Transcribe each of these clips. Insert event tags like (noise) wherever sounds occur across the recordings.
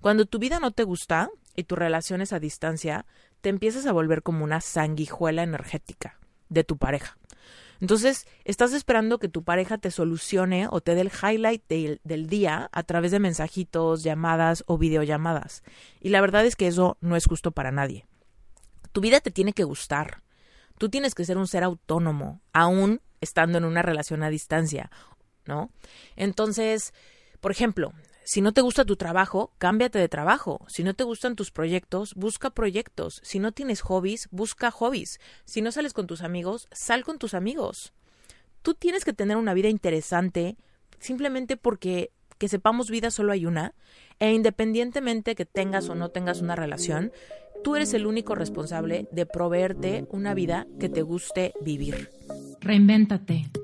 Cuando tu vida no te gusta y tu relación es a distancia, te empiezas a volver como una sanguijuela energética de tu pareja. Entonces, estás esperando que tu pareja te solucione o te dé el highlight del, día a través de mensajitos, llamadas o videollamadas. Y la verdad es que eso no es justo para nadie. Tu vida te tiene que gustar. Tú tienes que ser un ser autónomo, aún estando en una relación a distancia, ¿no? Entonces, por ejemplo, si no te gusta tu trabajo, cámbiate de trabajo. Si no te gustan tus proyectos, busca proyectos. Si no tienes hobbies, busca hobbies. Si no sales con tus amigos, sal con tus amigos. Tú tienes que tener una vida interesante simplemente porque que sepamos vida solo hay una e independientemente que tengas o no tengas una relación, tú eres el único responsable de proveerte una vida que te guste vivir. Reinvéntate.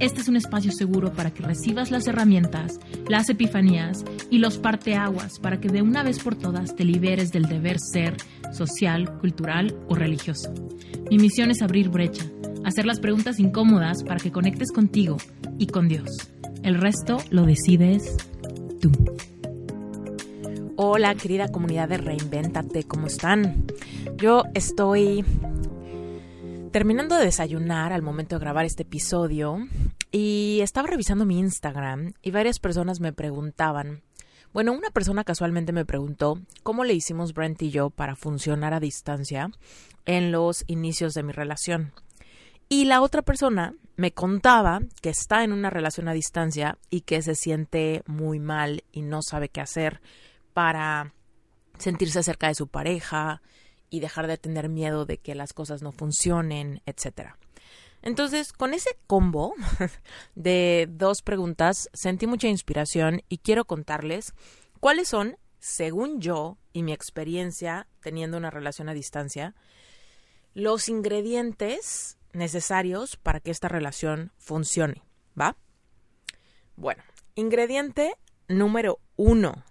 este es un espacio seguro para que recibas las herramientas, las epifanías y los parteaguas para que de una vez por todas te liberes del deber ser social, cultural o religioso. Mi misión es abrir brecha, hacer las preguntas incómodas para que conectes contigo y con Dios. El resto lo decides tú. Hola querida comunidad de Reinvéntate, ¿cómo están? Yo estoy terminando de desayunar al momento de grabar este episodio y estaba revisando mi Instagram y varias personas me preguntaban, bueno, una persona casualmente me preguntó cómo le hicimos Brent y yo para funcionar a distancia en los inicios de mi relación. Y la otra persona me contaba que está en una relación a distancia y que se siente muy mal y no sabe qué hacer para sentirse cerca de su pareja, y dejar de tener miedo de que las cosas no funcionen, etcétera. Entonces, con ese combo (laughs) de dos preguntas, sentí mucha inspiración y quiero contarles cuáles son, según yo y mi experiencia teniendo una relación a distancia, los ingredientes necesarios para que esta relación funcione, ¿va? Bueno, ingrediente número uno.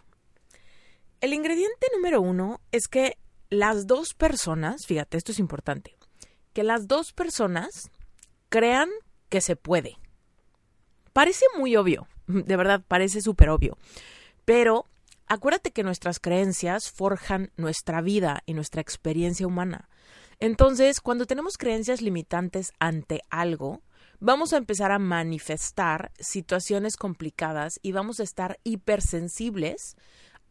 El ingrediente número uno es que las dos personas, fíjate, esto es importante, que las dos personas crean que se puede. Parece muy obvio, (laughs) de verdad, parece súper obvio, pero acuérdate que nuestras creencias forjan nuestra vida y nuestra experiencia humana. Entonces, cuando tenemos creencias limitantes ante algo, vamos a empezar a manifestar situaciones complicadas y vamos a estar hipersensibles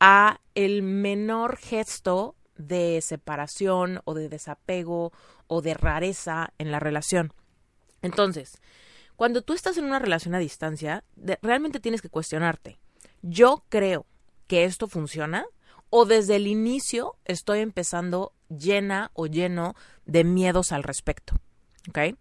a el menor gesto de separación o de desapego o de rareza en la relación. Entonces, cuando tú estás en una relación a distancia, realmente tienes que cuestionarte. ¿Yo creo que esto funciona? ¿O desde el inicio estoy empezando llena o lleno de miedos al respecto? ¿Ok?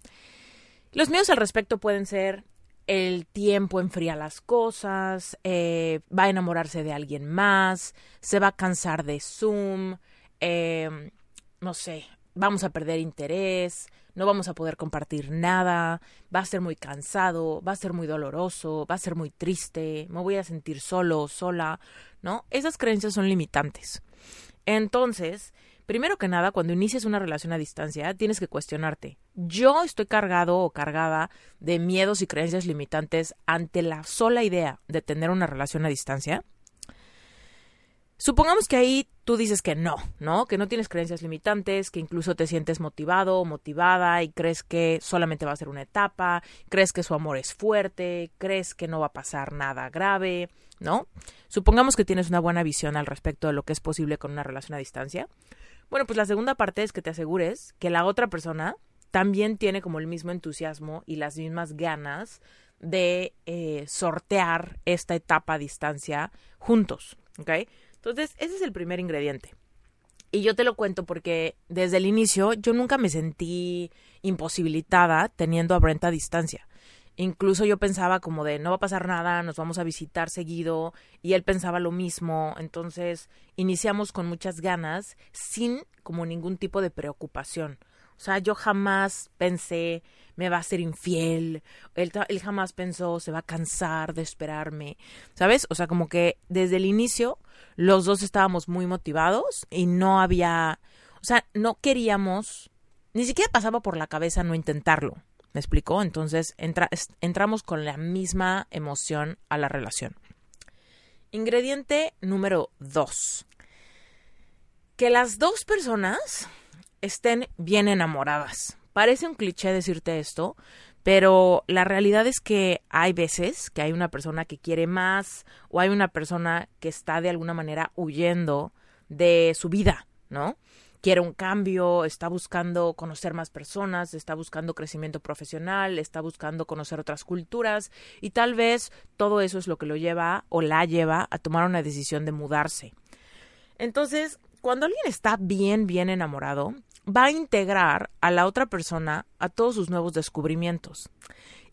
Los miedos al respecto pueden ser el tiempo enfría las cosas, eh, va a enamorarse de alguien más, se va a cansar de Zoom, Em, no sé, vamos a perder interés, no vamos a poder compartir nada, va a ser muy cansado, va a ser muy doloroso, va a ser muy triste, me voy a sentir solo, sola, ¿no? Esas creencias son limitantes. Entonces, primero que nada, cuando inicias una relación a distancia, tienes que cuestionarte, ¿yo estoy cargado o cargada de miedos y creencias limitantes ante la sola idea de tener una relación a distancia? Supongamos que ahí tú dices que no, ¿no? Que no tienes creencias limitantes, que incluso te sientes motivado o motivada y crees que solamente va a ser una etapa, crees que su amor es fuerte, crees que no va a pasar nada grave, ¿no? Supongamos que tienes una buena visión al respecto de lo que es posible con una relación a distancia. Bueno, pues la segunda parte es que te asegures que la otra persona también tiene como el mismo entusiasmo y las mismas ganas de eh, sortear esta etapa a distancia juntos, ¿ok? Entonces, ese es el primer ingrediente. Y yo te lo cuento porque desde el inicio yo nunca me sentí imposibilitada teniendo a Brent a distancia. Incluso yo pensaba como de no va a pasar nada, nos vamos a visitar seguido y él pensaba lo mismo. Entonces iniciamos con muchas ganas sin como ningún tipo de preocupación. O sea, yo jamás pensé me va a ser infiel, él, él jamás pensó se va a cansar de esperarme, ¿sabes? O sea, como que desde el inicio los dos estábamos muy motivados y no había, o sea, no queríamos, ni siquiera pasaba por la cabeza no intentarlo, ¿me explicó? Entonces entramos con la misma emoción a la relación. Ingrediente número dos. Que las dos personas estén bien enamoradas. Parece un cliché decirte esto, pero la realidad es que hay veces que hay una persona que quiere más o hay una persona que está de alguna manera huyendo de su vida, ¿no? Quiere un cambio, está buscando conocer más personas, está buscando crecimiento profesional, está buscando conocer otras culturas y tal vez todo eso es lo que lo lleva o la lleva a tomar una decisión de mudarse. Entonces, cuando alguien está bien, bien enamorado, va a integrar a la otra persona a todos sus nuevos descubrimientos.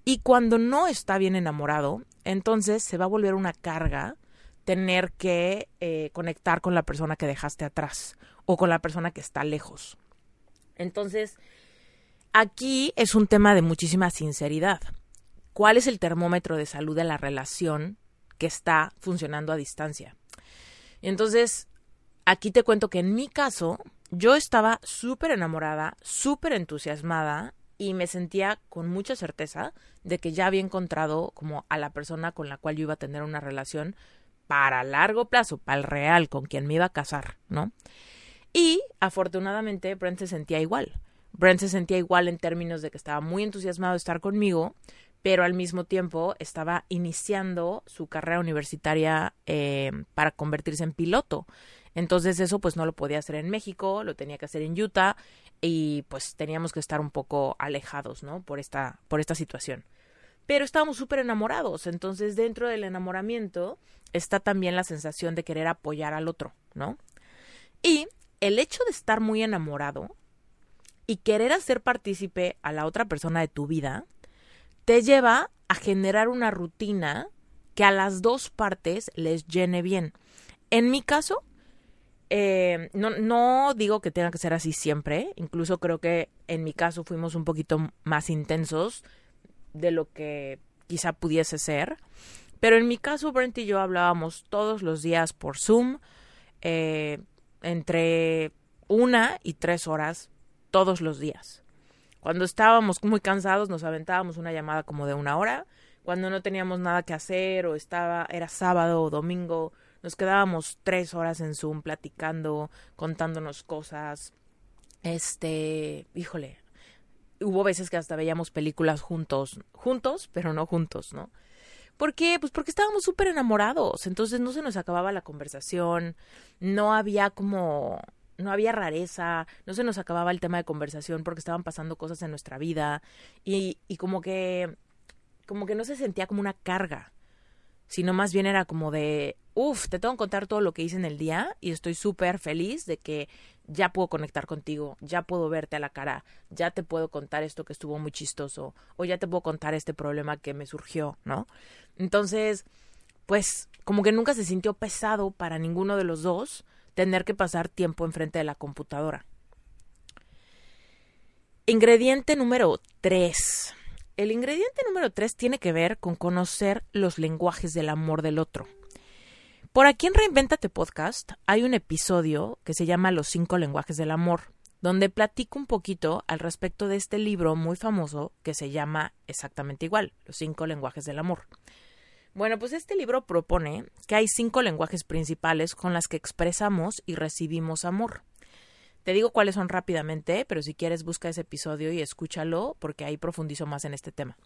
Y cuando no está bien enamorado, entonces se va a volver una carga tener que eh, conectar con la persona que dejaste atrás o con la persona que está lejos. Entonces, aquí es un tema de muchísima sinceridad. ¿Cuál es el termómetro de salud de la relación que está funcionando a distancia? Entonces, aquí te cuento que en mi caso, yo estaba súper enamorada, súper entusiasmada y me sentía con mucha certeza de que ya había encontrado como a la persona con la cual yo iba a tener una relación para largo plazo, para el real, con quien me iba a casar, ¿no? Y afortunadamente Brent se sentía igual. Brent se sentía igual en términos de que estaba muy entusiasmado de estar conmigo, pero al mismo tiempo estaba iniciando su carrera universitaria eh, para convertirse en piloto. Entonces eso pues no lo podía hacer en México, lo tenía que hacer en Utah y pues teníamos que estar un poco alejados, ¿no? Por esta, por esta situación. Pero estábamos súper enamorados, entonces dentro del enamoramiento está también la sensación de querer apoyar al otro, ¿no? Y el hecho de estar muy enamorado y querer hacer partícipe a la otra persona de tu vida, te lleva a generar una rutina que a las dos partes les llene bien. En mi caso, eh, no, no digo que tenga que ser así siempre, incluso creo que en mi caso fuimos un poquito más intensos de lo que quizá pudiese ser, pero en mi caso Brent y yo hablábamos todos los días por Zoom, eh, entre una y tres horas todos los días. Cuando estábamos muy cansados nos aventábamos una llamada como de una hora, cuando no teníamos nada que hacer o estaba era sábado o domingo nos quedábamos tres horas en Zoom platicando, contándonos cosas. Este, híjole, hubo veces que hasta veíamos películas juntos, juntos, pero no juntos, ¿no? ¿Por qué? Pues porque estábamos súper enamorados, entonces no se nos acababa la conversación, no había como, no había rareza, no se nos acababa el tema de conversación porque estaban pasando cosas en nuestra vida y, y como que, como que no se sentía como una carga, sino más bien era como de, uff, te tengo que contar todo lo que hice en el día y estoy súper feliz de que ya puedo conectar contigo, ya puedo verte a la cara, ya te puedo contar esto que estuvo muy chistoso o ya te puedo contar este problema que me surgió, ¿no? Entonces, pues como que nunca se sintió pesado para ninguno de los dos tener que pasar tiempo enfrente de la computadora. Ingrediente número 3. El ingrediente número 3 tiene que ver con conocer los lenguajes del amor del otro. Por aquí en Reinventate Podcast hay un episodio que se llama Los cinco lenguajes del amor, donde platico un poquito al respecto de este libro muy famoso que se llama exactamente igual, Los cinco lenguajes del amor. Bueno, pues este libro propone que hay cinco lenguajes principales con las que expresamos y recibimos amor. Te digo cuáles son rápidamente, pero si quieres busca ese episodio y escúchalo porque ahí profundizo más en este tema.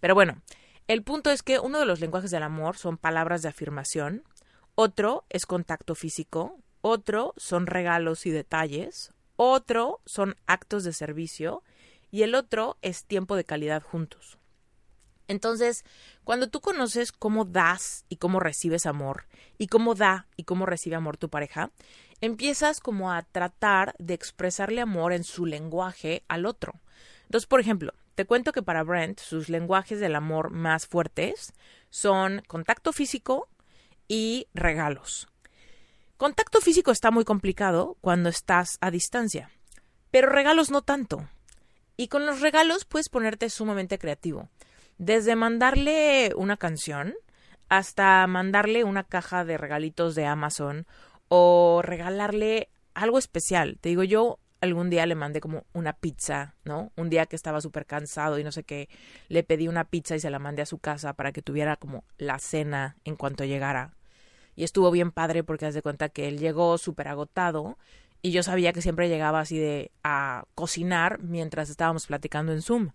Pero bueno, el punto es que uno de los lenguajes del amor son palabras de afirmación, otro es contacto físico, otro son regalos y detalles, otro son actos de servicio y el otro es tiempo de calidad juntos. Entonces, cuando tú conoces cómo das y cómo recibes amor, y cómo da y cómo recibe amor tu pareja, empiezas como a tratar de expresarle amor en su lenguaje al otro. Entonces, por ejemplo, te cuento que para Brent sus lenguajes del amor más fuertes son contacto físico, y regalos. Contacto físico está muy complicado cuando estás a distancia, pero regalos no tanto. Y con los regalos puedes ponerte sumamente creativo. Desde mandarle una canción hasta mandarle una caja de regalitos de Amazon o regalarle algo especial. Te digo, yo algún día le mandé como una pizza, ¿no? Un día que estaba súper cansado y no sé qué, le pedí una pizza y se la mandé a su casa para que tuviera como la cena en cuanto llegara. Y estuvo bien padre porque haz de cuenta que él llegó súper agotado y yo sabía que siempre llegaba así de a cocinar mientras estábamos platicando en Zoom.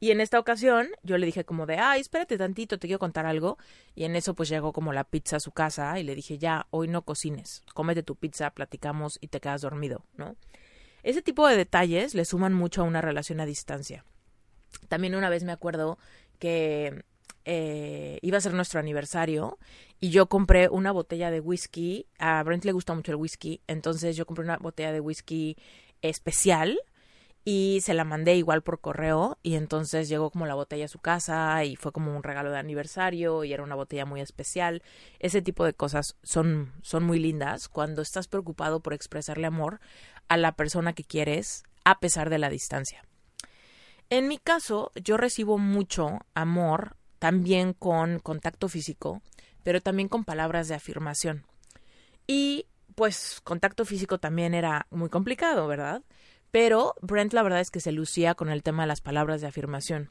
Y en esta ocasión yo le dije como de, ay, espérate tantito, te quiero contar algo. Y en eso pues llegó como la pizza a su casa y le dije, ya, hoy no cocines, cómete tu pizza, platicamos y te quedas dormido, ¿no? Ese tipo de detalles le suman mucho a una relación a distancia. También una vez me acuerdo que eh, iba a ser nuestro aniversario y yo compré una botella de whisky. A Brent le gusta mucho el whisky, entonces yo compré una botella de whisky especial y se la mandé igual por correo y entonces llegó como la botella a su casa y fue como un regalo de aniversario y era una botella muy especial. Ese tipo de cosas son, son muy lindas cuando estás preocupado por expresarle amor a la persona que quieres a pesar de la distancia. En mi caso, yo recibo mucho amor también con contacto físico, pero también con palabras de afirmación. Y pues contacto físico también era muy complicado, ¿verdad? Pero Brent la verdad es que se lucía con el tema de las palabras de afirmación.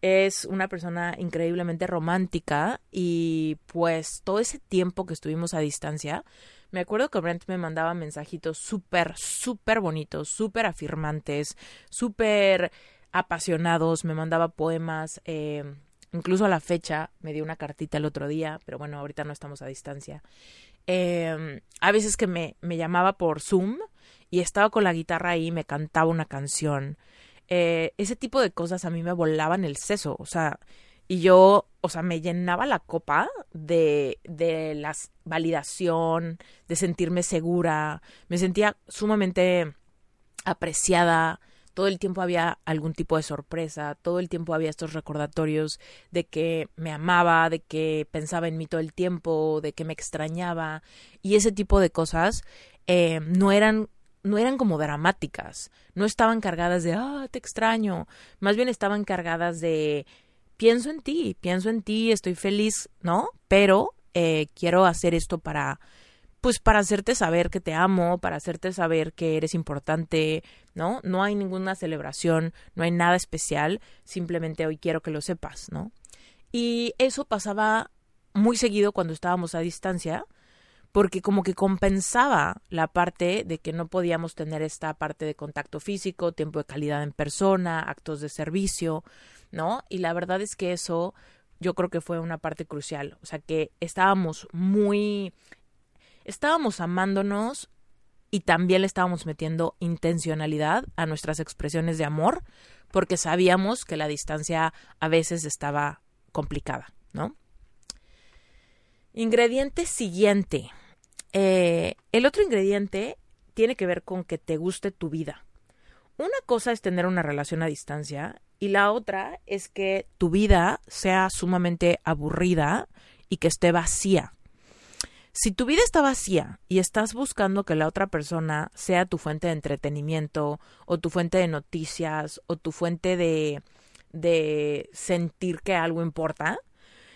Es una persona increíblemente romántica y pues todo ese tiempo que estuvimos a distancia, me acuerdo que Brent me mandaba mensajitos súper, súper bonitos, súper afirmantes, súper apasionados, me mandaba poemas, eh, incluso a la fecha me dio una cartita el otro día, pero bueno, ahorita no estamos a distancia. Eh, a veces que me, me llamaba por Zoom y estaba con la guitarra ahí y me cantaba una canción. Eh, ese tipo de cosas a mí me volaban el seso, o sea, y yo, o sea, me llenaba la copa de, de la validación, de sentirme segura, me sentía sumamente apreciada, todo el tiempo había algún tipo de sorpresa, todo el tiempo había estos recordatorios de que me amaba, de que pensaba en mí todo el tiempo, de que me extrañaba, y ese tipo de cosas eh, no eran no eran como dramáticas, no estaban cargadas de, ah, te extraño, más bien estaban cargadas de, pienso en ti, pienso en ti, estoy feliz, ¿no? Pero eh, quiero hacer esto para, pues para hacerte saber que te amo, para hacerte saber que eres importante, ¿no? No hay ninguna celebración, no hay nada especial, simplemente hoy quiero que lo sepas, ¿no? Y eso pasaba muy seguido cuando estábamos a distancia, porque como que compensaba la parte de que no podíamos tener esta parte de contacto físico, tiempo de calidad en persona, actos de servicio, ¿no? Y la verdad es que eso yo creo que fue una parte crucial, o sea que estábamos muy estábamos amándonos y también le estábamos metiendo intencionalidad a nuestras expresiones de amor porque sabíamos que la distancia a veces estaba complicada, ¿no? Ingrediente siguiente. Eh, el otro ingrediente tiene que ver con que te guste tu vida. Una cosa es tener una relación a distancia y la otra es que tu vida sea sumamente aburrida y que esté vacía. Si tu vida está vacía y estás buscando que la otra persona sea tu fuente de entretenimiento o tu fuente de noticias o tu fuente de, de sentir que algo importa,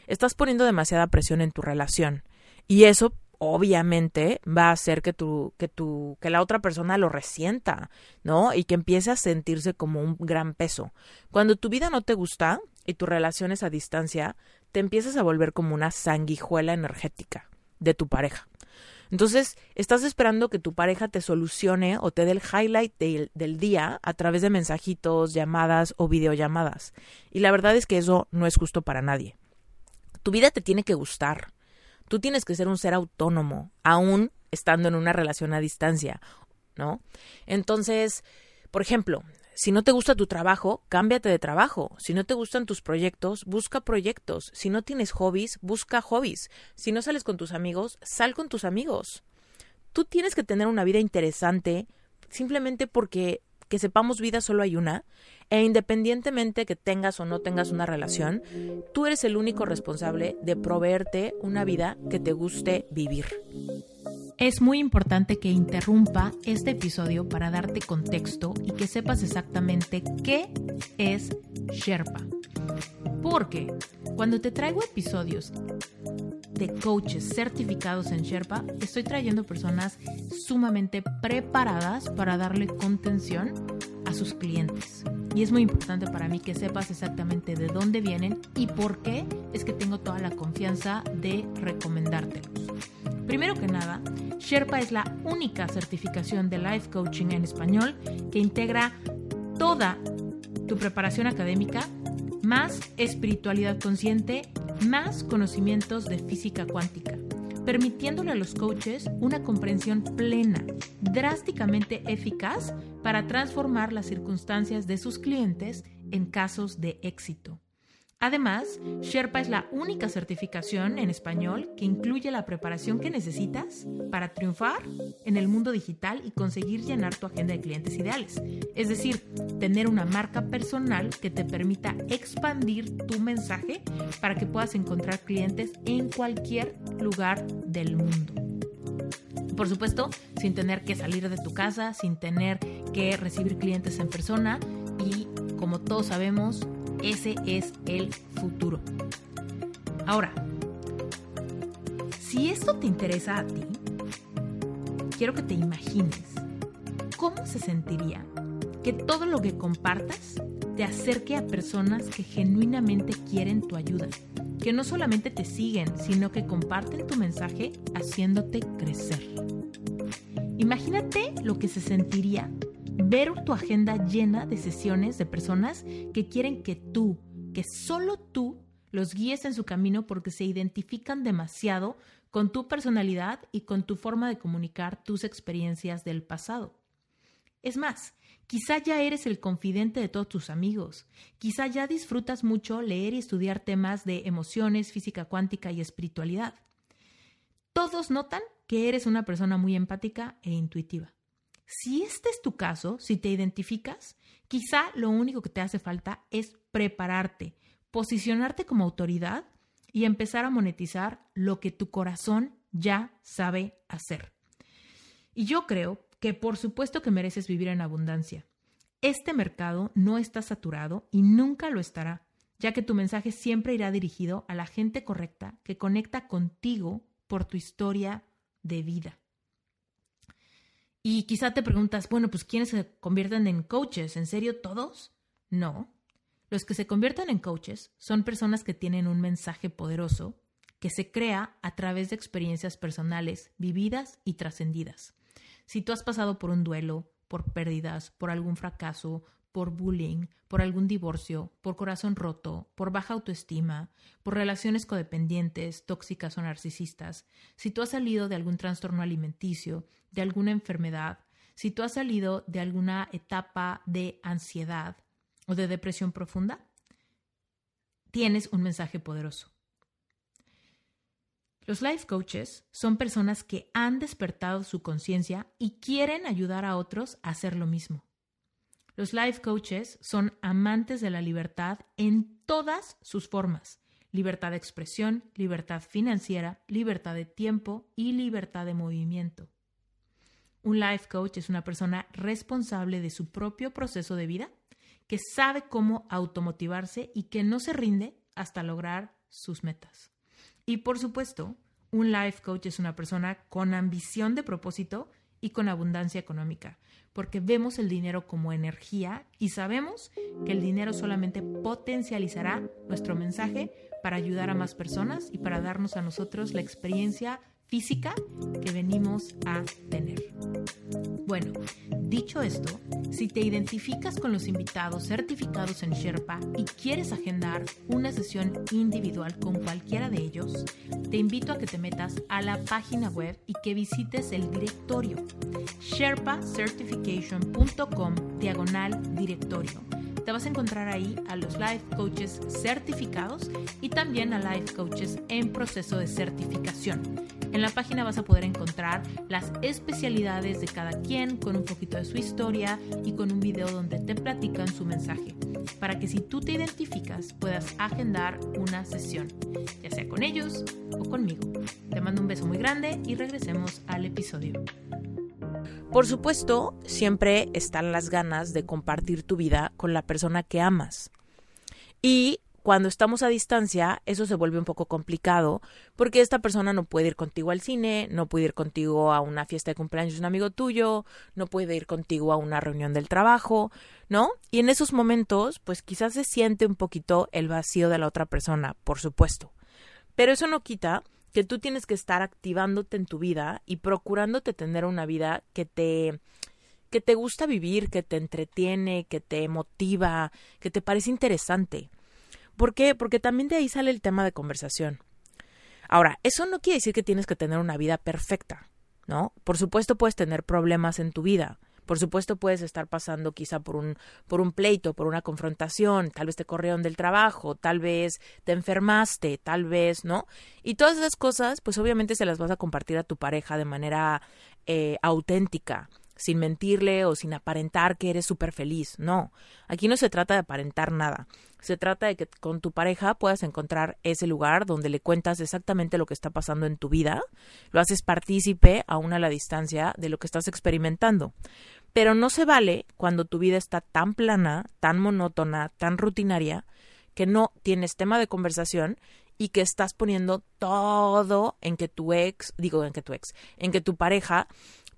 estás poniendo demasiada presión en tu relación. Y eso obviamente va a hacer que tu, que tu, que la otra persona lo resienta, ¿no? Y que empiece a sentirse como un gran peso. Cuando tu vida no te gusta y tu relación es a distancia, te empiezas a volver como una sanguijuela energética de tu pareja. Entonces, estás esperando que tu pareja te solucione o te dé el highlight del día a través de mensajitos, llamadas o videollamadas. Y la verdad es que eso no es justo para nadie. Tu vida te tiene que gustar. Tú tienes que ser un ser autónomo, aún estando en una relación a distancia, ¿no? Entonces, por ejemplo, si no te gusta tu trabajo, cámbiate de trabajo. Si no te gustan tus proyectos, busca proyectos. Si no tienes hobbies, busca hobbies. Si no sales con tus amigos, sal con tus amigos. Tú tienes que tener una vida interesante simplemente porque que sepamos vida solo hay una, e independientemente que tengas o no tengas una relación, tú eres el único responsable de proveerte una vida que te guste vivir. Es muy importante que interrumpa este episodio para darte contexto y que sepas exactamente qué es Sherpa. Porque cuando te traigo episodios de coaches certificados en Sherpa, estoy trayendo personas sumamente preparadas para darle contención a sus clientes. Y es muy importante para mí que sepas exactamente de dónde vienen y por qué es que tengo toda la confianza de recomendártelos. Primero que nada, Sherpa es la única certificación de life coaching en español que integra toda tu preparación académica, más espiritualidad consciente, más conocimientos de física cuántica, permitiéndole a los coaches una comprensión plena, drásticamente eficaz para transformar las circunstancias de sus clientes en casos de éxito. Además, Sherpa es la única certificación en español que incluye la preparación que necesitas para triunfar en el mundo digital y conseguir llenar tu agenda de clientes ideales. Es decir, tener una marca personal que te permita expandir tu mensaje para que puedas encontrar clientes en cualquier lugar del mundo. Por supuesto, sin tener que salir de tu casa, sin tener que recibir clientes en persona y, como todos sabemos, ese es el futuro. Ahora, si esto te interesa a ti, quiero que te imagines cómo se sentiría que todo lo que compartas te acerque a personas que genuinamente quieren tu ayuda, que no solamente te siguen, sino que comparten tu mensaje haciéndote crecer. Imagínate lo que se sentiría ver tu agenda llena de sesiones de personas que quieren que tú, que solo tú, los guíes en su camino porque se identifican demasiado con tu personalidad y con tu forma de comunicar tus experiencias del pasado. Es más, quizá ya eres el confidente de todos tus amigos, quizá ya disfrutas mucho leer y estudiar temas de emociones, física cuántica y espiritualidad. Todos notan que eres una persona muy empática e intuitiva. Si este es tu caso, si te identificas, quizá lo único que te hace falta es prepararte, posicionarte como autoridad y empezar a monetizar lo que tu corazón ya sabe hacer. Y yo creo que por supuesto que mereces vivir en abundancia. Este mercado no está saturado y nunca lo estará, ya que tu mensaje siempre irá dirigido a la gente correcta que conecta contigo por tu historia de vida. Y quizá te preguntas, bueno, pues ¿quiénes se convierten en coaches? ¿En serio todos? No. Los que se convierten en coaches son personas que tienen un mensaje poderoso que se crea a través de experiencias personales vividas y trascendidas. Si tú has pasado por un duelo, por pérdidas, por algún fracaso, por bullying, por algún divorcio, por corazón roto, por baja autoestima, por relaciones codependientes, tóxicas o narcisistas, si tú has salido de algún trastorno alimenticio, de alguna enfermedad, si tú has salido de alguna etapa de ansiedad o de depresión profunda, tienes un mensaje poderoso. Los life coaches son personas que han despertado su conciencia y quieren ayudar a otros a hacer lo mismo. Los life coaches son amantes de la libertad en todas sus formas. Libertad de expresión, libertad financiera, libertad de tiempo y libertad de movimiento. Un life coach es una persona responsable de su propio proceso de vida, que sabe cómo automotivarse y que no se rinde hasta lograr sus metas. Y por supuesto, un life coach es una persona con ambición de propósito y con abundancia económica, porque vemos el dinero como energía y sabemos que el dinero solamente potencializará nuestro mensaje para ayudar a más personas y para darnos a nosotros la experiencia física que venimos a tener. Bueno, dicho esto, si te identificas con los invitados certificados en Sherpa y quieres agendar una sesión individual con cualquiera de ellos, te invito a que te metas a la página web y que visites el directorio sherpacertification.com diagonal directorio te vas a encontrar ahí a los life coaches certificados y también a life coaches en proceso de certificación. En la página vas a poder encontrar las especialidades de cada quien con un poquito de su historia y con un video donde te platican su mensaje, para que si tú te identificas puedas agendar una sesión, ya sea con ellos o conmigo. Te mando un beso muy grande y regresemos al episodio. Por supuesto, siempre están las ganas de compartir tu vida con la persona que amas. Y cuando estamos a distancia, eso se vuelve un poco complicado porque esta persona no puede ir contigo al cine, no puede ir contigo a una fiesta de cumpleaños de un amigo tuyo, no puede ir contigo a una reunión del trabajo, ¿no? Y en esos momentos, pues quizás se siente un poquito el vacío de la otra persona, por supuesto. Pero eso no quita que tú tienes que estar activándote en tu vida y procurándote tener una vida que te que te gusta vivir, que te entretiene, que te motiva, que te parece interesante. ¿Por qué? Porque también de ahí sale el tema de conversación. Ahora, eso no quiere decir que tienes que tener una vida perfecta, ¿no? Por supuesto puedes tener problemas en tu vida, por supuesto puedes estar pasando quizá por un, por un pleito, por una confrontación, tal vez te corrieron del trabajo, tal vez te enfermaste, tal vez, ¿no? Y todas esas cosas, pues obviamente se las vas a compartir a tu pareja de manera eh, auténtica, sin mentirle o sin aparentar que eres súper feliz. No, aquí no se trata de aparentar nada. Se trata de que con tu pareja puedas encontrar ese lugar donde le cuentas exactamente lo que está pasando en tu vida, lo haces partícipe aún a la distancia de lo que estás experimentando. Pero no se vale cuando tu vida está tan plana, tan monótona, tan rutinaria, que no tienes tema de conversación y que estás poniendo todo en que tu ex, digo en que tu ex, en que tu pareja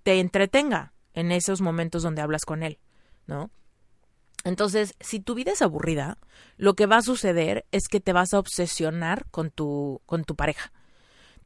te entretenga en esos momentos donde hablas con él, ¿no? Entonces, si tu vida es aburrida, lo que va a suceder es que te vas a obsesionar con tu, con tu pareja.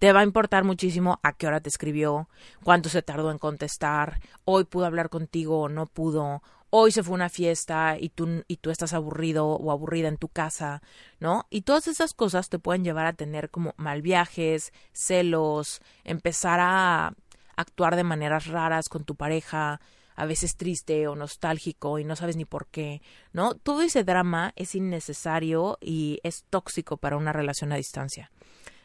Te va a importar muchísimo a qué hora te escribió, cuánto se tardó en contestar, hoy pudo hablar contigo o no pudo, hoy se fue una fiesta y tú, y tú estás aburrido o aburrida en tu casa, ¿no? Y todas esas cosas te pueden llevar a tener como mal viajes, celos, empezar a actuar de maneras raras con tu pareja, a veces triste o nostálgico y no sabes ni por qué, ¿no? Todo ese drama es innecesario y es tóxico para una relación a distancia.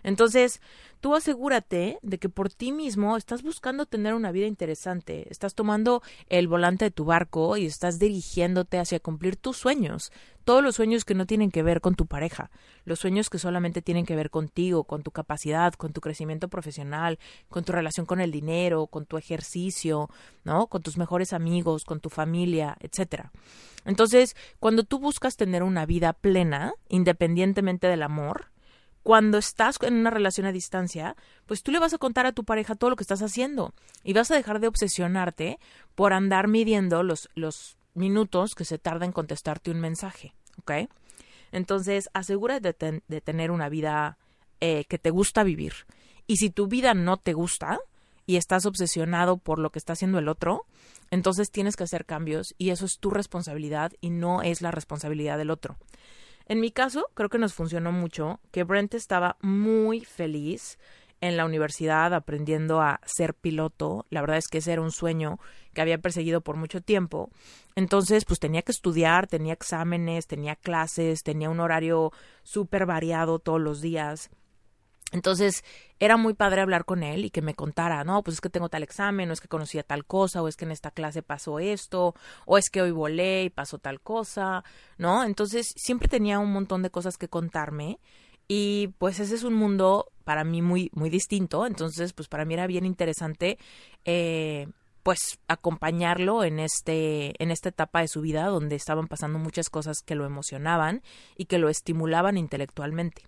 Entonces, tú asegúrate de que por ti mismo estás buscando tener una vida interesante, estás tomando el volante de tu barco y estás dirigiéndote hacia cumplir tus sueños, todos los sueños que no tienen que ver con tu pareja, los sueños que solamente tienen que ver contigo, con tu capacidad, con tu crecimiento profesional, con tu relación con el dinero, con tu ejercicio, ¿no? Con tus mejores amigos, con tu familia, etcétera. Entonces, cuando tú buscas tener una vida plena, independientemente del amor, cuando estás en una relación a distancia, pues tú le vas a contar a tu pareja todo lo que estás haciendo y vas a dejar de obsesionarte por andar midiendo los, los minutos que se tarda en contestarte un mensaje, ¿ok? Entonces, asegúrate de, tener una vida eh, que te gusta vivir. Y si tu vida no te gusta y estás obsesionado por lo que está haciendo el otro, entonces tienes que hacer cambios y eso es tu responsabilidad y no es la responsabilidad del otro. En mi caso, creo que nos funcionó mucho, que Brent estaba muy feliz en la universidad aprendiendo a ser piloto. La verdad es que ese era un sueño que había perseguido por mucho tiempo. Entonces, pues tenía que estudiar, tenía exámenes, tenía clases, tenía un horario súper variado todos los días. Entonces era muy padre hablar con él y que me contara, no, pues es que tengo tal examen, o es que conocía tal cosa, o es que en esta clase pasó esto, o es que hoy volé y pasó tal cosa, ¿no? Entonces siempre tenía un montón de cosas que contarme y pues ese es un mundo para mí muy, muy distinto, entonces pues para mí era bien interesante eh, pues acompañarlo en este en esta etapa de su vida donde estaban pasando muchas cosas que lo emocionaban y que lo estimulaban intelectualmente.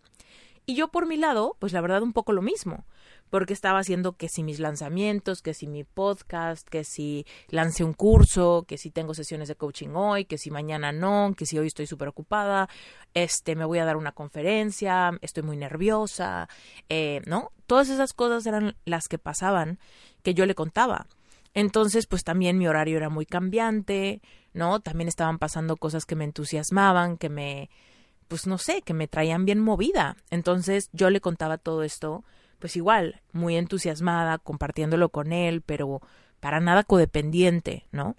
Y yo por mi lado, pues la verdad un poco lo mismo, porque estaba haciendo que si mis lanzamientos, que si mi podcast, que si lancé un curso, que si tengo sesiones de coaching hoy, que si mañana no, que si hoy estoy súper ocupada, este, me voy a dar una conferencia, estoy muy nerviosa, eh, ¿no? Todas esas cosas eran las que pasaban que yo le contaba. Entonces, pues también mi horario era muy cambiante, ¿no? También estaban pasando cosas que me entusiasmaban, que me pues no sé, que me traían bien movida. Entonces yo le contaba todo esto, pues igual, muy entusiasmada, compartiéndolo con él, pero para nada codependiente, ¿no?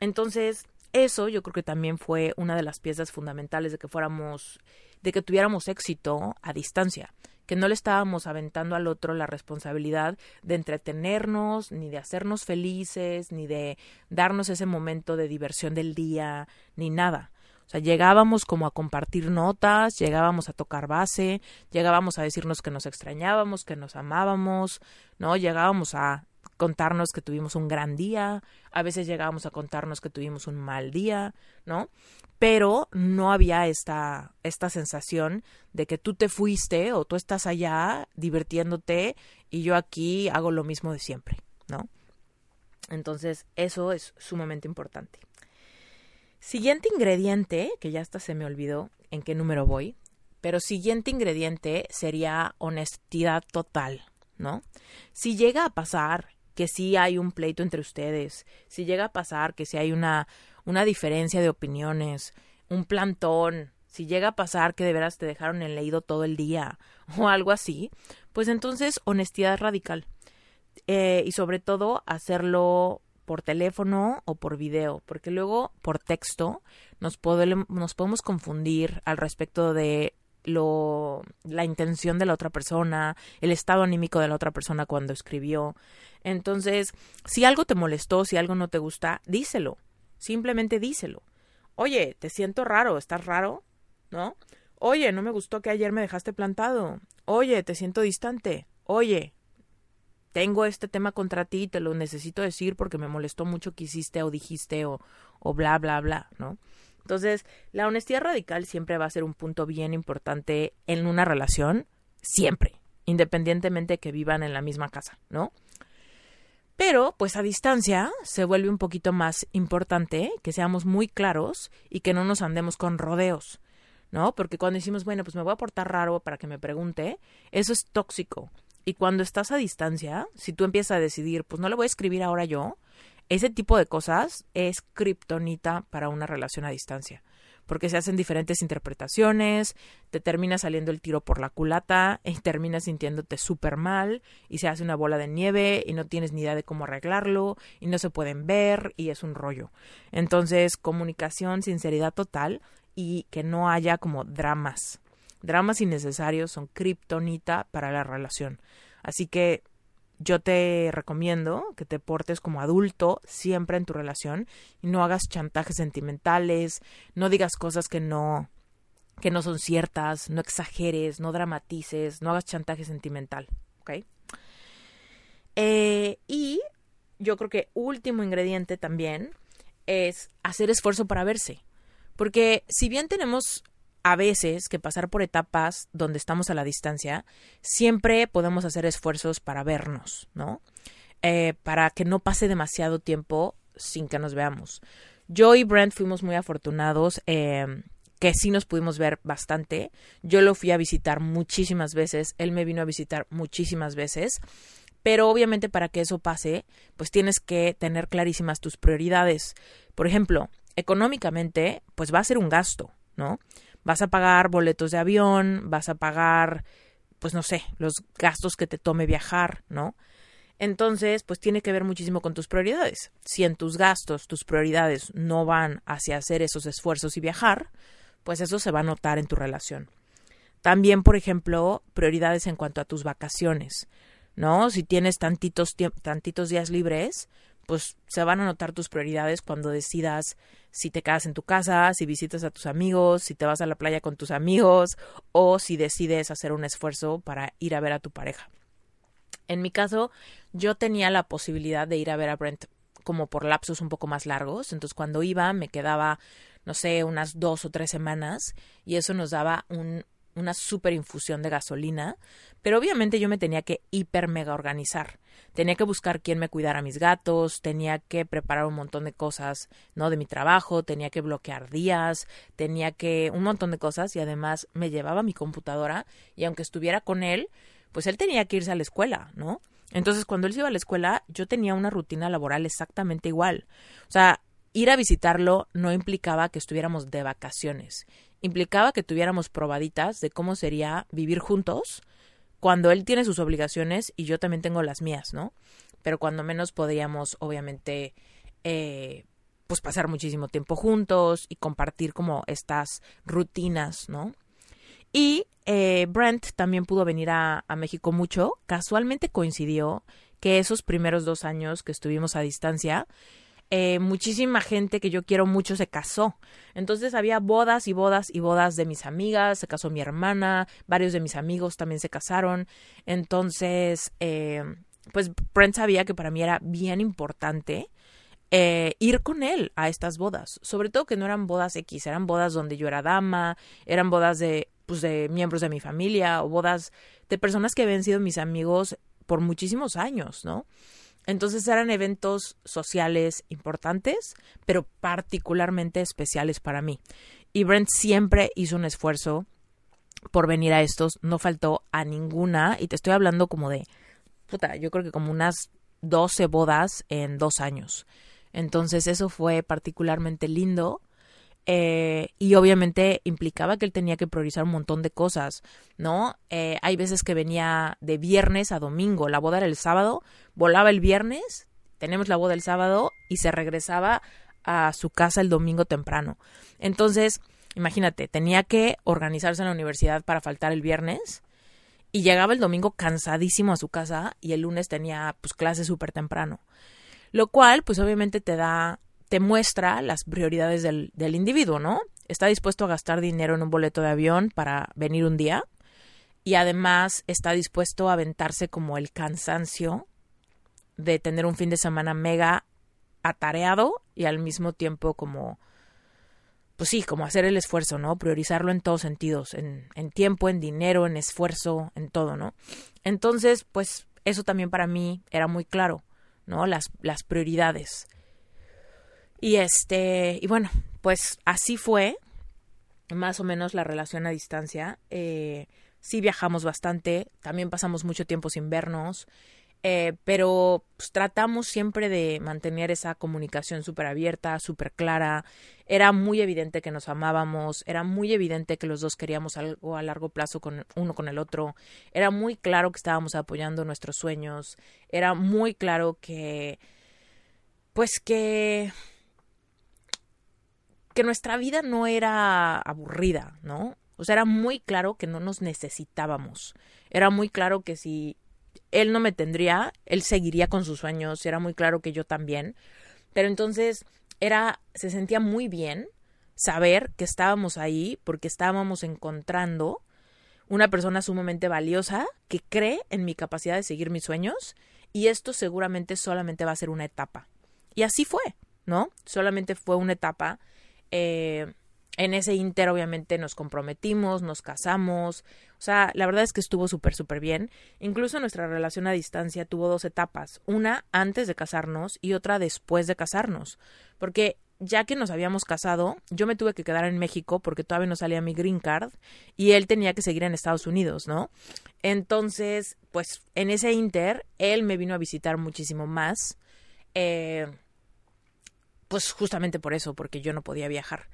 Entonces, eso yo creo que también fue una de las piezas fundamentales de que fuéramos, de que tuviéramos éxito a distancia, que no le estábamos aventando al otro la responsabilidad de entretenernos, ni de hacernos felices, ni de darnos ese momento de diversión del día, ni nada. O sea, llegábamos como a compartir notas, llegábamos a tocar base, llegábamos a decirnos que nos extrañábamos, que nos amábamos, ¿no? Llegábamos a contarnos que tuvimos un gran día, a veces llegábamos a contarnos que tuvimos un mal día, ¿no? Pero no había esta, esta sensación de que tú te fuiste o tú estás allá divirtiéndote y yo aquí hago lo mismo de siempre, ¿no? Entonces, eso es sumamente importante. Siguiente ingrediente, que ya hasta se me olvidó en qué número voy, pero siguiente ingrediente sería honestidad total, ¿no? Si llega a pasar que sí hay un pleito entre ustedes, si llega a pasar que si hay una, una diferencia de opiniones, un plantón, si llega a pasar que de veras te dejaron en leído todo el día (laughs) o algo así, pues entonces honestidad radical. Eh, y sobre todo hacerlo por teléfono o por video, porque luego por texto nos, nos podemos confundir al respecto de lo la intención de la otra persona, el estado anímico de la otra persona cuando escribió. Entonces, si algo te molestó, si algo no te gusta, díselo. Simplemente díselo. Oye, te siento raro, ¿estás raro? ¿No? Oye, no me gustó que ayer me dejaste plantado. Oye, te siento distante. Oye, tengo este tema contra ti, te lo necesito decir porque me molestó mucho que hiciste o dijiste o, o bla, bla, bla, ¿no? Entonces, la honestidad radical siempre va a ser un punto bien importante en una relación, siempre, independientemente de que vivan en la misma casa, ¿no? Pero, pues a distancia se vuelve un poquito más importante que seamos muy claros y que no nos andemos con rodeos, ¿no? Porque cuando decimos, bueno, pues me voy a portar raro para que me pregunte, eso es tóxico. Y cuando estás a distancia, si tú empiezas a decidir, pues no le voy a escribir ahora yo, ese tipo de cosas es kriptonita para una relación a distancia, porque se hacen diferentes interpretaciones, te termina saliendo el tiro por la culata y (laughs) terminas sintiéndote súper mal y se hace una bola de nieve y no tienes ni idea de cómo arreglarlo y no se pueden ver y es un rollo. Entonces, comunicación, sinceridad total y que no haya como dramas. Dramas innecesarios son kriptonita para la relación. Así que yo te recomiendo que te portes como adulto siempre en tu relación y no hagas chantajes sentimentales, no digas cosas que no que no son ciertas, no exageres, no dramatices, no hagas chantaje sentimental, ¿ok? Eh, y yo creo que último ingrediente también es hacer esfuerzo para verse. Porque si bien tenemos a veces que pasar por etapas donde estamos a la distancia, siempre podemos hacer esfuerzos para vernos, ¿no? Eh, para que no pase demasiado tiempo sin que nos veamos. Yo y Brent fuimos muy afortunados, eh, que sí nos pudimos ver bastante. Yo lo fui a visitar muchísimas veces, él me vino a visitar muchísimas veces. Pero obviamente para que eso pase, pues tienes que tener clarísimas tus prioridades. Por ejemplo, económicamente, pues va a ser un gasto, ¿no? Vas a pagar boletos de avión, vas a pagar, pues no sé, los gastos que te tome viajar, ¿no? Entonces, pues tiene que ver muchísimo con tus prioridades. Si en tus gastos tus prioridades no van hacia hacer esos esfuerzos y viajar, pues eso se va a notar en tu relación. También, por ejemplo, prioridades en cuanto a tus vacaciones, ¿no? Si tienes tantitos, tantitos días libres, pues se van a notar tus prioridades cuando decidas si te quedas en tu casa, si visitas a tus amigos, si te vas a la playa con tus amigos o si decides hacer un esfuerzo para ir a ver a tu pareja. En mi caso, yo tenía la posibilidad de ir a ver a Brent como por lapsos un poco más largos, entonces cuando iba me quedaba, no sé, unas dos o tres semanas y eso nos daba un, una super infusión de gasolina, pero obviamente yo me tenía que hiper mega organizar. Tenía que buscar quién me cuidara mis gatos, tenía que preparar un montón de cosas, ¿no? De mi trabajo, tenía que bloquear días, tenía que un montón de cosas y además me llevaba mi computadora y aunque estuviera con él, pues él tenía que irse a la escuela, ¿no? Entonces, cuando él se iba a la escuela, yo tenía una rutina laboral exactamente igual. O sea, ir a visitarlo no implicaba que estuviéramos de vacaciones implicaba que tuviéramos probaditas de cómo sería vivir juntos cuando él tiene sus obligaciones y yo también tengo las mías, ¿no? Pero cuando menos podríamos, obviamente, eh, pues pasar muchísimo tiempo juntos y compartir como estas rutinas, ¿no? Y eh, Brent también pudo venir a, a México mucho. Casualmente coincidió que esos primeros dos años que estuvimos a distancia, eh, muchísima gente que yo quiero mucho se casó. Entonces había bodas y bodas y bodas de mis amigas, se casó mi hermana, varios de mis amigos también se casaron. Entonces, eh, pues Brent sabía que para mí era bien importante eh, ir con él a estas bodas. Sobre todo que no eran bodas X, eran bodas donde yo era dama, eran bodas de, pues, de miembros de mi familia o bodas de personas que habían sido mis amigos por muchísimos años, ¿no? Entonces eran eventos sociales importantes, pero particularmente especiales para mí. Y Brent siempre hizo un esfuerzo por venir a estos, no faltó a ninguna, y te estoy hablando como de, puta, yo creo que como unas 12 bodas en dos años. Entonces eso fue particularmente lindo. Eh, y obviamente implicaba que él tenía que priorizar un montón de cosas, ¿no? Eh, hay veces que venía de viernes a domingo, la boda era el sábado, volaba el viernes, tenemos la boda el sábado y se regresaba a su casa el domingo temprano. Entonces, imagínate, tenía que organizarse en la universidad para faltar el viernes y llegaba el domingo cansadísimo a su casa y el lunes tenía pues clase súper temprano. Lo cual, pues obviamente te da, te muestra las prioridades del, del individuo, ¿no? Está dispuesto a gastar dinero en un boleto de avión para venir un día y además está dispuesto a aventarse como el cansancio de tener un fin de semana mega atareado y al mismo tiempo como pues sí, como hacer el esfuerzo, ¿no? Priorizarlo en todos sentidos, en, en, tiempo, en dinero, en esfuerzo, en todo, ¿no? Entonces, pues eso también para mí era muy claro, ¿no? Las, las prioridades. Y este, y bueno, pues así fue más o menos la relación a distancia. Eh, sí viajamos bastante, también pasamos mucho tiempo sin vernos. Eh, pero pues, tratamos siempre de mantener esa comunicación súper abierta, súper clara. Era muy evidente que nos amábamos, era muy evidente que los dos queríamos algo a largo plazo con uno con el otro. Era muy claro que estábamos apoyando nuestros sueños. Era muy claro que, pues que que nuestra vida no era aburrida, ¿no? O sea, era muy claro que no nos necesitábamos. Era muy claro que si él no me tendría, él seguiría con sus sueños, era muy claro que yo también. Pero entonces era, se sentía muy bien saber que estábamos ahí porque estábamos encontrando una persona sumamente valiosa que cree en mi capacidad de seguir mis sueños y esto seguramente solamente va a ser una etapa. Y así fue, ¿no? Solamente fue una etapa. Eh, en ese inter obviamente nos comprometimos, nos casamos, o sea, la verdad es que estuvo súper, súper bien. Incluso nuestra relación a distancia tuvo dos etapas, una antes de casarnos y otra después de casarnos, porque ya que nos habíamos casado, yo me tuve que quedar en México porque todavía no salía mi green card y él tenía que seguir en Estados Unidos, ¿no? Entonces, pues en ese inter, él me vino a visitar muchísimo más, eh, pues justamente por eso, porque yo no podía viajar.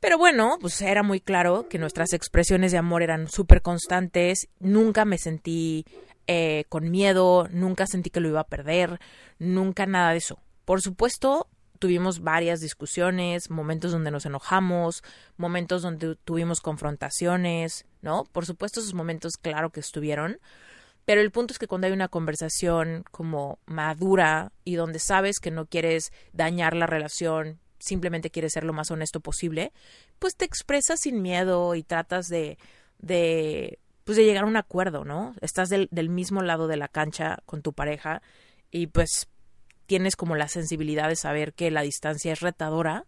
Pero bueno, pues era muy claro que nuestras expresiones de amor eran súper constantes, nunca me sentí eh, con miedo, nunca sentí que lo iba a perder, nunca nada de eso. Por supuesto, tuvimos varias discusiones, momentos donde nos enojamos, momentos donde tuvimos confrontaciones, ¿no? Por supuesto, esos momentos, claro que estuvieron. Pero el punto es que cuando hay una conversación como madura y donde sabes que no quieres dañar la relación, simplemente quieres ser lo más honesto posible, pues te expresas sin miedo y tratas de, de, pues de llegar a un acuerdo, ¿no? Estás del, del mismo lado de la cancha con tu pareja y pues tienes como la sensibilidad de saber que la distancia es retadora,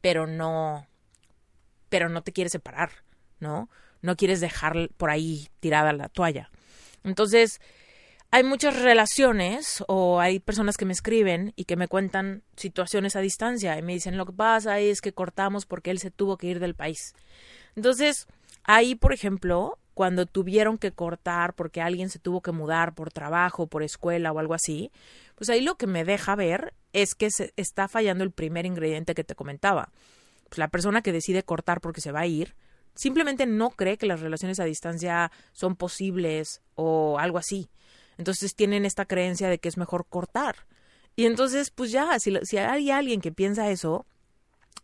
pero no, pero no te quieres separar, ¿no? No quieres dejar por ahí tirada la toalla. Entonces, hay muchas relaciones o hay personas que me escriben y que me cuentan situaciones a distancia y me dicen lo que pasa es que cortamos porque él se tuvo que ir del país. Entonces, ahí, por ejemplo, cuando tuvieron que cortar porque alguien se tuvo que mudar por trabajo, por escuela o algo así, pues ahí lo que me deja ver es que se está fallando el primer ingrediente que te comentaba. Pues la persona que decide cortar porque se va a ir, simplemente no cree que las relaciones a distancia son posibles o algo así. Entonces tienen esta creencia de que es mejor cortar. Y entonces, pues ya, si, si hay alguien que piensa eso,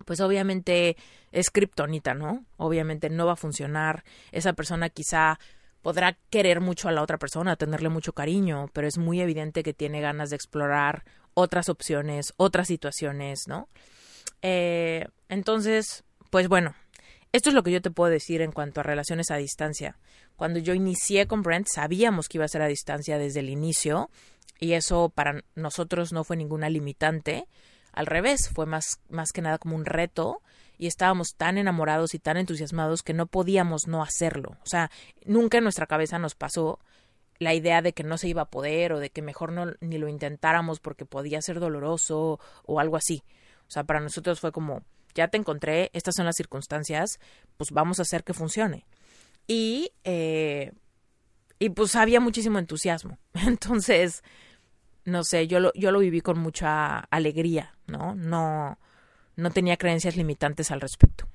pues obviamente es kriptonita, ¿no? Obviamente no va a funcionar. Esa persona quizá podrá querer mucho a la otra persona, tenerle mucho cariño, pero es muy evidente que tiene ganas de explorar otras opciones, otras situaciones, ¿no? Eh, entonces, pues bueno, esto es lo que yo te puedo decir en cuanto a relaciones a distancia. Cuando yo inicié con Brent, sabíamos que iba a ser a distancia desde el inicio y eso para nosotros no fue ninguna limitante. Al revés, fue más, más que nada como un reto y estábamos tan enamorados y tan entusiasmados que no podíamos no hacerlo. O sea, nunca en nuestra cabeza nos pasó la idea de que no se iba a poder o de que mejor no ni lo intentáramos porque podía ser doloroso o algo así. O sea, para nosotros fue como, ya te encontré, estas son las circunstancias, pues vamos a hacer que funcione. Y, eh, y pues había muchísimo entusiasmo. (laughs) Entonces, no sé, yo lo, yo lo viví con mucha alegría, ¿no? No, no tenía creencias limitantes al respecto.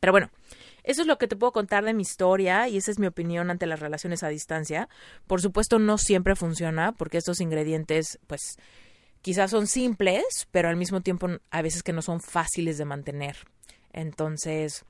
Pero bueno, eso es lo que te puedo contar de mi historia y esa es mi opinión ante las relaciones a distancia. Por supuesto, no siempre funciona porque estos ingredientes, pues, quizás son simples, pero al mismo tiempo a veces que no son fáciles de mantener. Entonces,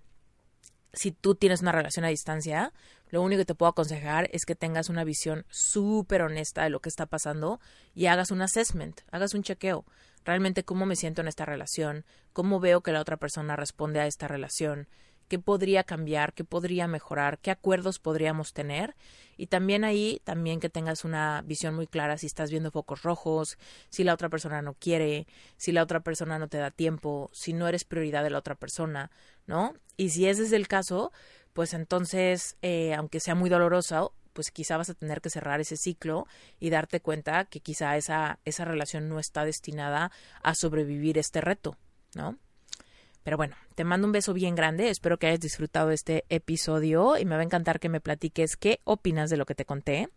si tú tienes una relación a distancia, lo único que te puedo aconsejar es que tengas una visión súper honesta de lo que está pasando y hagas un assessment, hagas un chequeo. Realmente cómo me siento en esta relación, cómo veo que la otra persona responde a esta relación, qué podría cambiar, qué podría mejorar, qué acuerdos podríamos tener y también ahí también que tengas una visión muy clara si estás viendo focos rojos, si la otra persona no quiere, si la otra persona no te da tiempo, si no eres prioridad de la otra persona, ¿no? Y si ese es el caso, pues entonces, eh, aunque sea muy doloroso, pues quizá vas a tener que cerrar ese ciclo y darte cuenta que quizá esa, esa relación no está destinada a sobrevivir este reto, ¿no? Pero bueno, te mando un beso bien grande, espero que hayas disfrutado este episodio y me va a encantar que me platiques qué opinas de lo que te conté,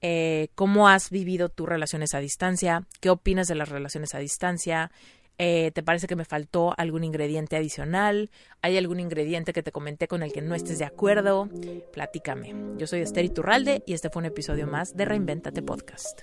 eh, cómo has vivido tus relaciones a distancia, qué opinas de las relaciones a distancia, eh, ¿Te parece que me faltó algún ingrediente adicional? ¿Hay algún ingrediente que te comenté con el que no estés de acuerdo? Platícame. Yo soy Esther Iturralde y este fue un episodio más de Reinventate Podcast.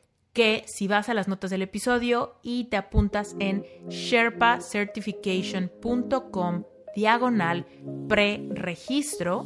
que si vas a las notas del episodio y te apuntas en sherpacertification.com diagonal pre-registro,